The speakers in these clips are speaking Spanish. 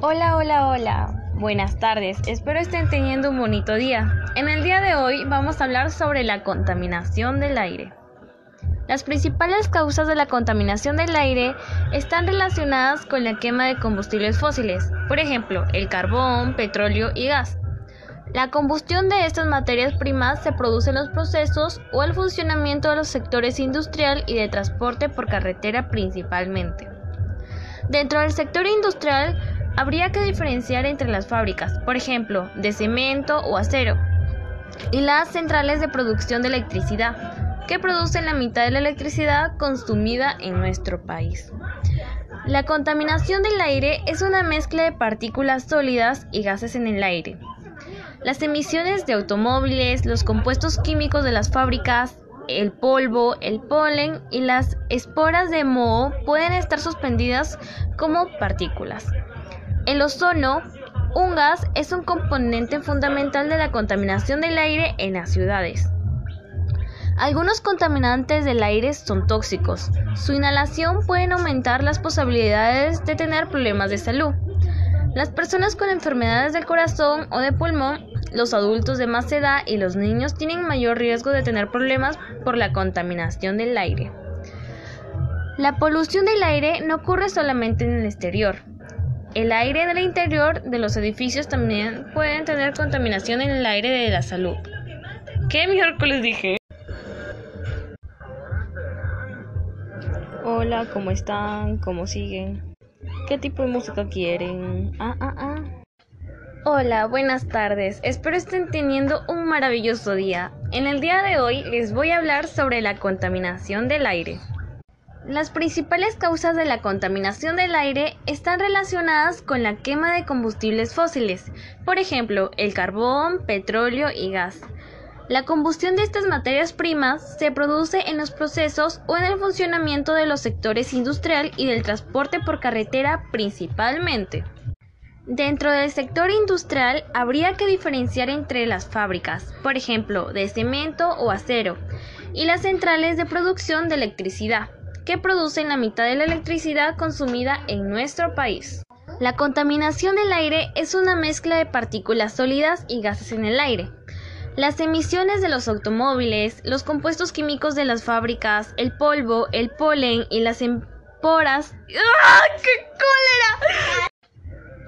Hola, hola, hola. Buenas tardes. Espero estén teniendo un bonito día. En el día de hoy vamos a hablar sobre la contaminación del aire. Las principales causas de la contaminación del aire están relacionadas con la quema de combustibles fósiles, por ejemplo, el carbón, petróleo y gas. La combustión de estas materias primas se produce en los procesos o el funcionamiento de los sectores industrial y de transporte por carretera principalmente. Dentro del sector industrial habría que diferenciar entre las fábricas, por ejemplo, de cemento o acero, y las centrales de producción de electricidad, que producen la mitad de la electricidad consumida en nuestro país. La contaminación del aire es una mezcla de partículas sólidas y gases en el aire. Las emisiones de automóviles, los compuestos químicos de las fábricas, el polvo, el polen y las esporas de moho pueden estar suspendidas como partículas. El ozono, un gas, es un componente fundamental de la contaminación del aire en las ciudades. Algunos contaminantes del aire son tóxicos. Su inhalación puede aumentar las posibilidades de tener problemas de salud. Las personas con enfermedades del corazón o de pulmón, los adultos de más edad y los niños tienen mayor riesgo de tener problemas por la contaminación del aire. La polución del aire no ocurre solamente en el exterior. El aire del interior de los edificios también pueden tener contaminación en el aire de la salud. ¿Qué miércoles dije? Hola, ¿cómo están? ¿Cómo siguen? ¿Qué tipo de música quieren? Ah, ah, ah. Hola, buenas tardes. Espero estén teniendo un maravilloso día. En el día de hoy les voy a hablar sobre la contaminación del aire. Las principales causas de la contaminación del aire están relacionadas con la quema de combustibles fósiles, por ejemplo, el carbón, petróleo y gas. La combustión de estas materias primas se produce en los procesos o en el funcionamiento de los sectores industrial y del transporte por carretera principalmente. Dentro del sector industrial habría que diferenciar entre las fábricas, por ejemplo, de cemento o acero, y las centrales de producción de electricidad, que producen la mitad de la electricidad consumida en nuestro país. La contaminación del aire es una mezcla de partículas sólidas y gases en el aire, las emisiones de los automóviles, los compuestos químicos de las fábricas, el polvo, el polen y las esporas. ¡Ah, qué cólera!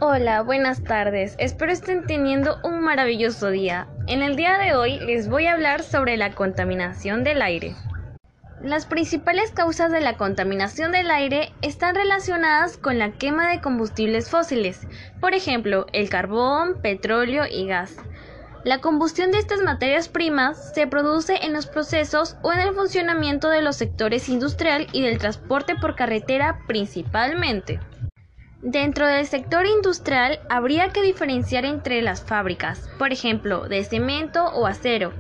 Hola, buenas tardes. Espero estén teniendo un maravilloso día. En el día de hoy les voy a hablar sobre la contaminación del aire. Las principales causas de la contaminación del aire están relacionadas con la quema de combustibles fósiles, por ejemplo, el carbón, petróleo y gas. La combustión de estas materias primas se produce en los procesos o en el funcionamiento de los sectores industrial y del transporte por carretera principalmente. Dentro del sector industrial habría que diferenciar entre las fábricas, por ejemplo, de cemento o acero,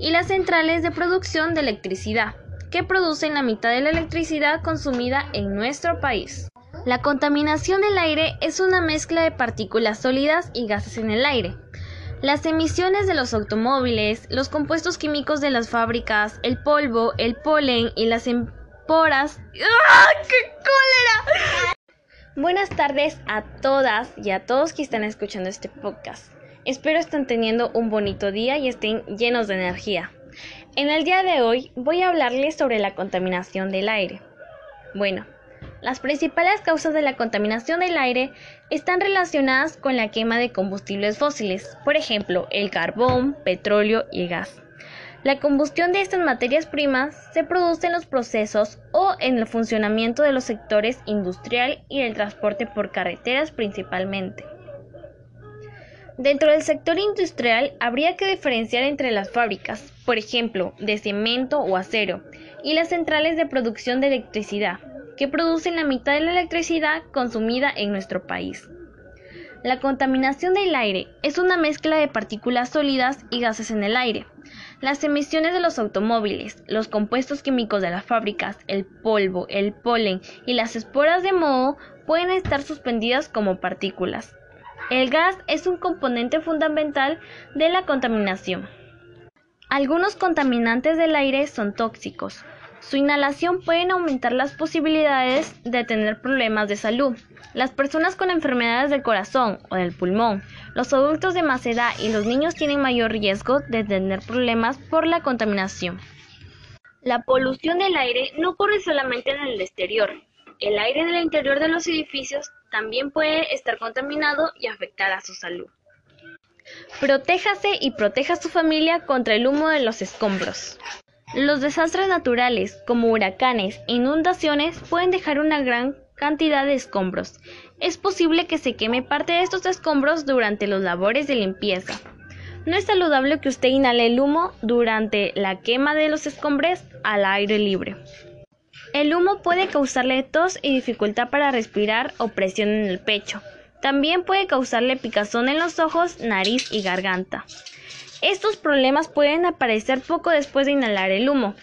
y las centrales de producción de electricidad, que producen la mitad de la electricidad consumida en nuestro país. La contaminación del aire es una mezcla de partículas sólidas y gases en el aire. Las emisiones de los automóviles, los compuestos químicos de las fábricas, el polvo, el polen y las esporas. ¡Ah, qué cólera! Buenas tardes a todas y a todos que están escuchando este podcast. Espero estén teniendo un bonito día y estén llenos de energía. En el día de hoy voy a hablarles sobre la contaminación del aire. Bueno, las principales causas de la contaminación del aire están relacionadas con la quema de combustibles fósiles, por ejemplo, el carbón, petróleo y gas. La combustión de estas materias primas se produce en los procesos o en el funcionamiento de los sectores industrial y el transporte por carreteras principalmente. Dentro del sector industrial habría que diferenciar entre las fábricas, por ejemplo, de cemento o acero, y las centrales de producción de electricidad, que producen la mitad de la electricidad consumida en nuestro país. La contaminación del aire es una mezcla de partículas sólidas y gases en el aire. Las emisiones de los automóviles, los compuestos químicos de las fábricas, el polvo, el polen y las esporas de moho pueden estar suspendidas como partículas. El gas es un componente fundamental de la contaminación. Algunos contaminantes del aire son tóxicos. Su inhalación puede aumentar las posibilidades de tener problemas de salud. Las personas con enfermedades del corazón o del pulmón, los adultos de más edad y los niños tienen mayor riesgo de tener problemas por la contaminación. La polución del aire no ocurre solamente en el exterior. El aire del interior de los edificios también puede estar contaminado y afectar a su salud. Protéjase y proteja a su familia contra el humo de los escombros. Los desastres naturales, como huracanes e inundaciones, pueden dejar una gran cantidad de escombros. Es posible que se queme parte de estos escombros durante los labores de limpieza. No es saludable que usted inhale el humo durante la quema de los escombros al aire libre. El humo puede causarle tos y dificultad para respirar o presión en el pecho. También puede causarle picazón en los ojos, nariz y garganta. Estos problemas pueden aparecer poco después de inhalar el humo.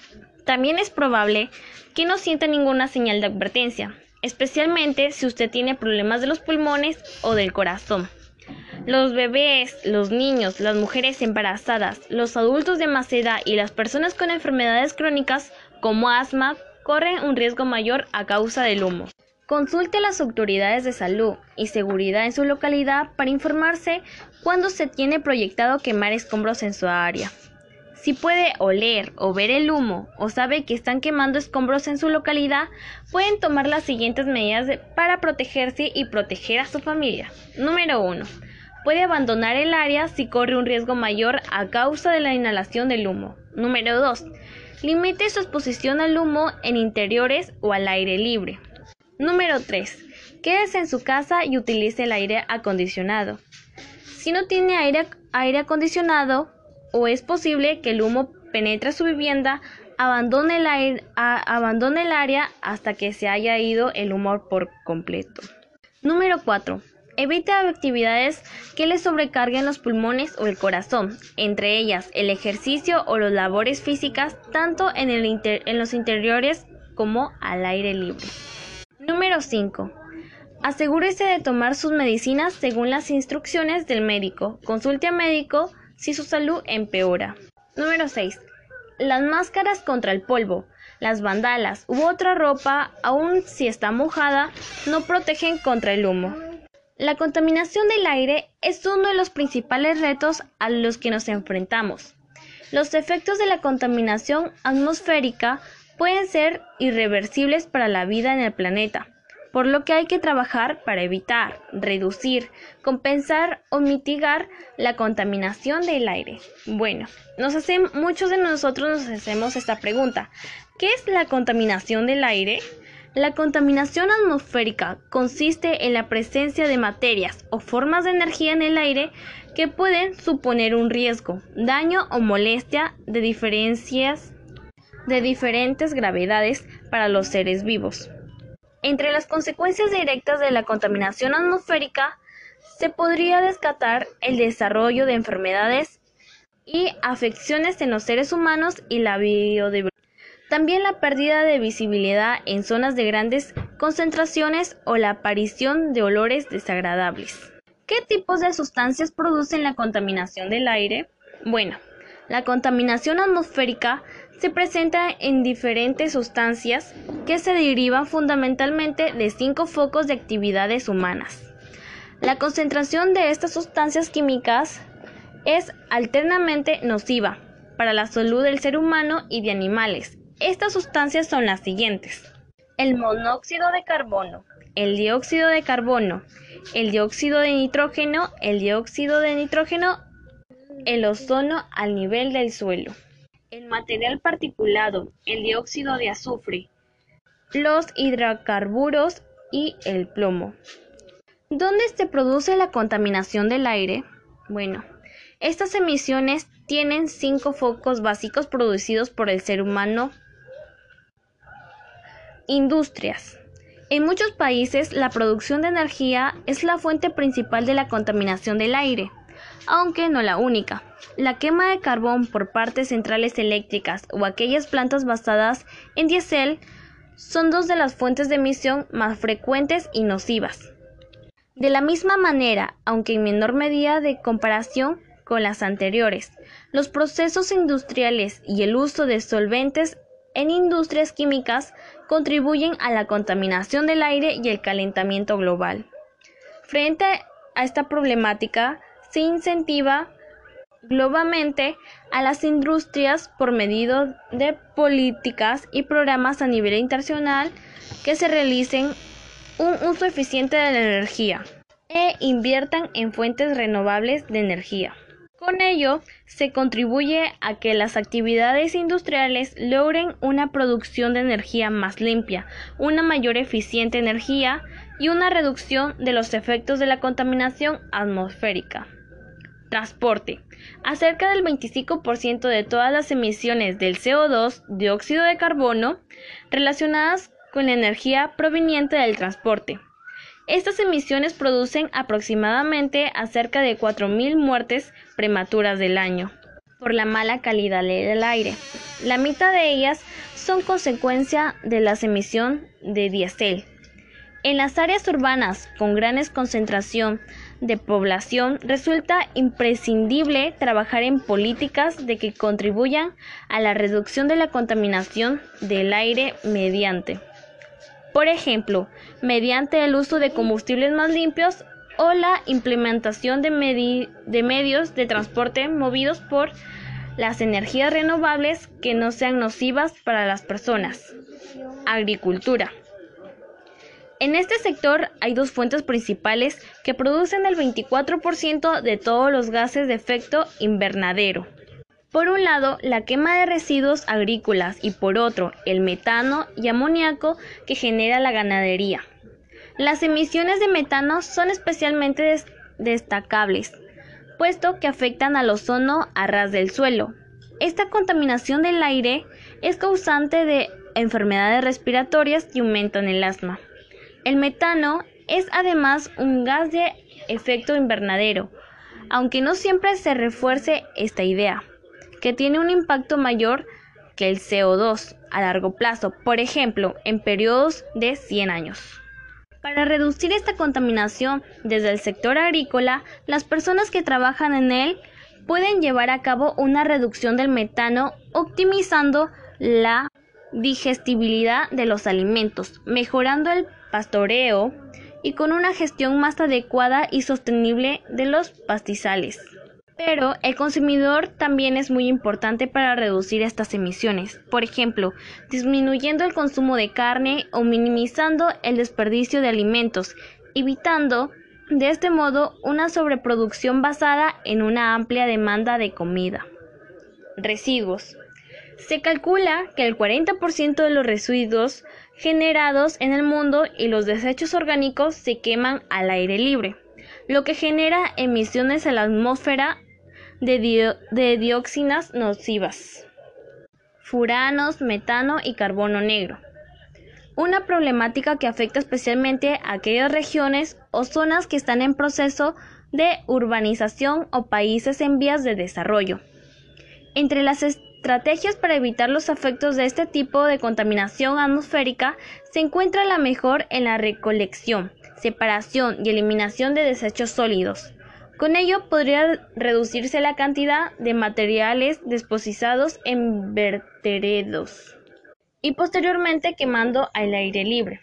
También es probable que no sienta ninguna señal de advertencia, especialmente si usted tiene problemas de los pulmones o del corazón. Los bebés, los niños, las mujeres embarazadas, los adultos de más edad y las personas con enfermedades crónicas como asma corren un riesgo mayor a causa del humo. Consulte a las autoridades de salud y seguridad en su localidad para informarse cuándo se tiene proyectado quemar escombros en su área. Si puede oler o ver el humo o sabe que están quemando escombros en su localidad, pueden tomar las siguientes medidas para protegerse y proteger a su familia. Número 1. Puede abandonar el área si corre un riesgo mayor a causa de la inhalación del humo. Número 2. Limite su exposición al humo en interiores o al aire libre. Número 3. Quédese en su casa y utilice el aire acondicionado. Si no tiene aire, aire acondicionado, o es posible que el humo penetre su vivienda, abandone el, abandone el área hasta que se haya ido el humo por completo. Número 4. Evite actividades que le sobrecarguen los pulmones o el corazón, entre ellas el ejercicio o las labores físicas, tanto en los interiores como al aire libre. Número 5. Asegúrese de tomar sus medicinas según las instrucciones del médico. Consulte al médico si su salud empeora. Número 6. Las máscaras contra el polvo, las bandalas u otra ropa, aun si está mojada, no protegen contra el humo. La contaminación del aire es uno de los principales retos a los que nos enfrentamos. Los efectos de la contaminación atmosférica pueden ser irreversibles para la vida en el planeta por lo que hay que trabajar para evitar, reducir, compensar o mitigar la contaminación del aire. Bueno, nos muchos de nosotros nos hacemos esta pregunta. ¿Qué es la contaminación del aire? La contaminación atmosférica consiste en la presencia de materias o formas de energía en el aire que pueden suponer un riesgo, daño o molestia de diferencias de diferentes gravedades para los seres vivos. Entre las consecuencias directas de la contaminación atmosférica se podría descartar el desarrollo de enfermedades y afecciones en los seres humanos y la biodiversidad. También la pérdida de visibilidad en zonas de grandes concentraciones o la aparición de olores desagradables. ¿Qué tipos de sustancias producen la contaminación del aire? Bueno, la contaminación atmosférica se presenta en diferentes sustancias que se derivan fundamentalmente de cinco focos de actividades humanas. La concentración de estas sustancias químicas es alternamente nociva para la salud del ser humano y de animales. Estas sustancias son las siguientes. El monóxido de carbono, el dióxido de carbono, el dióxido de nitrógeno, el dióxido de nitrógeno, el ozono al nivel del suelo el material particulado, el dióxido de azufre, los hidrocarburos y el plomo. ¿Dónde se produce la contaminación del aire? Bueno, estas emisiones tienen cinco focos básicos producidos por el ser humano. Industrias. En muchos países la producción de energía es la fuente principal de la contaminación del aire aunque no la única. La quema de carbón por partes centrales eléctricas o aquellas plantas basadas en diésel son dos de las fuentes de emisión más frecuentes y nocivas. De la misma manera, aunque en menor medida de comparación con las anteriores, los procesos industriales y el uso de solventes en industrias químicas contribuyen a la contaminación del aire y el calentamiento global. Frente a esta problemática, se incentiva globalmente a las industrias por medio de políticas y programas a nivel internacional que se realicen un uso eficiente de la energía e inviertan en fuentes renovables de energía. Con ello, se contribuye a que las actividades industriales logren una producción de energía más limpia, una mayor eficiente energía y una reducción de los efectos de la contaminación atmosférica. Transporte. Acerca del 25% de todas las emisiones del CO2, dióxido de carbono, relacionadas con la energía proveniente del transporte. Estas emisiones producen aproximadamente a cerca de 4.000 muertes prematuras del año por la mala calidad del aire. La mitad de ellas son consecuencia de la emisión de diésel. En las áreas urbanas con grandes concentración de población resulta imprescindible trabajar en políticas de que contribuyan a la reducción de la contaminación del aire mediante por ejemplo, mediante el uso de combustibles más limpios o la implementación de, medios de transporte movidos por las energías renovables que no sean nocivas para las personas. Agricultura. En este sector hay dos fuentes principales que producen el 24% de todos los gases de efecto invernadero. Por un lado, la quema de residuos agrícolas y por otro, el metano y amoníaco que genera la ganadería. Las emisiones de metano son especialmente destacables, puesto que afectan al ozono a ras del suelo. Esta contaminación del aire es causante de enfermedades respiratorias y aumentan el asma. El metano es además un gas de efecto invernadero, aunque no siempre se refuerce esta idea que tiene un impacto mayor que el CO2 a largo plazo, por ejemplo, en periodos de 100 años. Para reducir esta contaminación desde el sector agrícola, las personas que trabajan en él pueden llevar a cabo una reducción del metano optimizando la digestibilidad de los alimentos, mejorando el pastoreo y con una gestión más adecuada y sostenible de los pastizales. Pero el consumidor también es muy importante para reducir estas emisiones, por ejemplo, disminuyendo el consumo de carne o minimizando el desperdicio de alimentos, evitando de este modo una sobreproducción basada en una amplia demanda de comida. Residuos. Se calcula que el 40% de los residuos generados en el mundo y los desechos orgánicos se queman al aire libre, lo que genera emisiones a la atmósfera de, dioxinas nocivas, furanos, metano y carbono negro. Una problemática que afecta especialmente a aquellas regiones o zonas que están en proceso de urbanización o países en vías de desarrollo. Entre las estrategias para evitar los efectos de este tipo de contaminación atmosférica se encuentra la mejor en la recolección, separación y eliminación de desechos sólidos, con ello podría reducirse la cantidad de materiales deposizados en vertederos y posteriormente quemando al aire libre.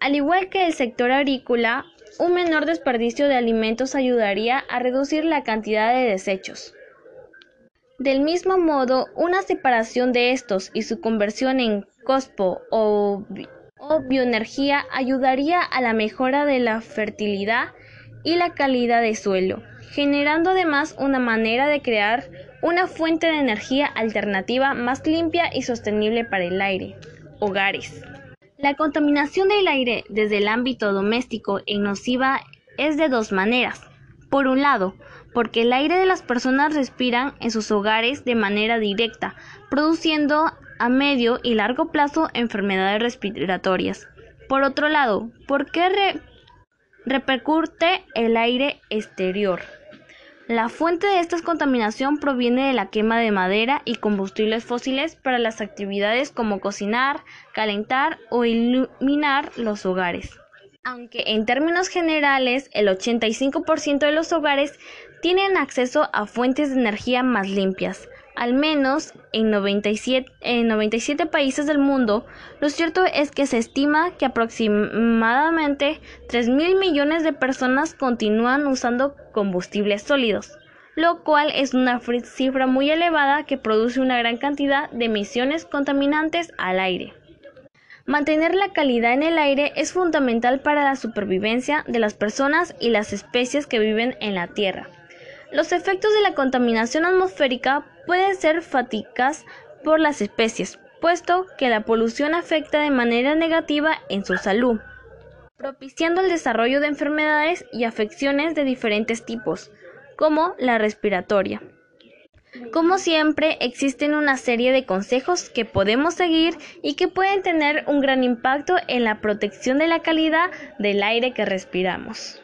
Al igual que el sector agrícola, un menor desperdicio de alimentos ayudaría a reducir la cantidad de desechos. Del mismo modo, una separación de estos y su conversión en COSPO o, o bioenergía ayudaría a la mejora de la fertilidad y la calidad de suelo, generando además una manera de crear una fuente de energía alternativa más limpia y sostenible para el aire. Hogares. La contaminación del aire desde el ámbito doméstico en nociva es de dos maneras. Por un lado, porque el aire de las personas respiran en sus hogares de manera directa, produciendo a medio y largo plazo enfermedades respiratorias. Por otro lado, porque repercute el aire exterior. La fuente de esta contaminación proviene de la quema de madera y combustibles fósiles para las actividades como cocinar, calentar o iluminar los hogares. Aunque en términos generales el 85% de los hogares tienen acceso a fuentes de energía más limpias, al menos en 97, en 97 países del mundo, lo cierto es que se estima que aproximadamente 3 mil millones de personas continúan usando combustibles sólidos, lo cual es una cifra muy elevada que produce una gran cantidad de emisiones contaminantes al aire. Mantener la calidad en el aire es fundamental para la supervivencia de las personas y las especies que viven en la Tierra. Los efectos de la contaminación atmosférica pueden ser fatigas por las especies, puesto que la polución afecta de manera negativa en su salud, propiciando el desarrollo de enfermedades y afecciones de diferentes tipos, como la respiratoria. Como siempre, existen una serie de consejos que podemos seguir y que pueden tener un gran impacto en la protección de la calidad del aire que respiramos.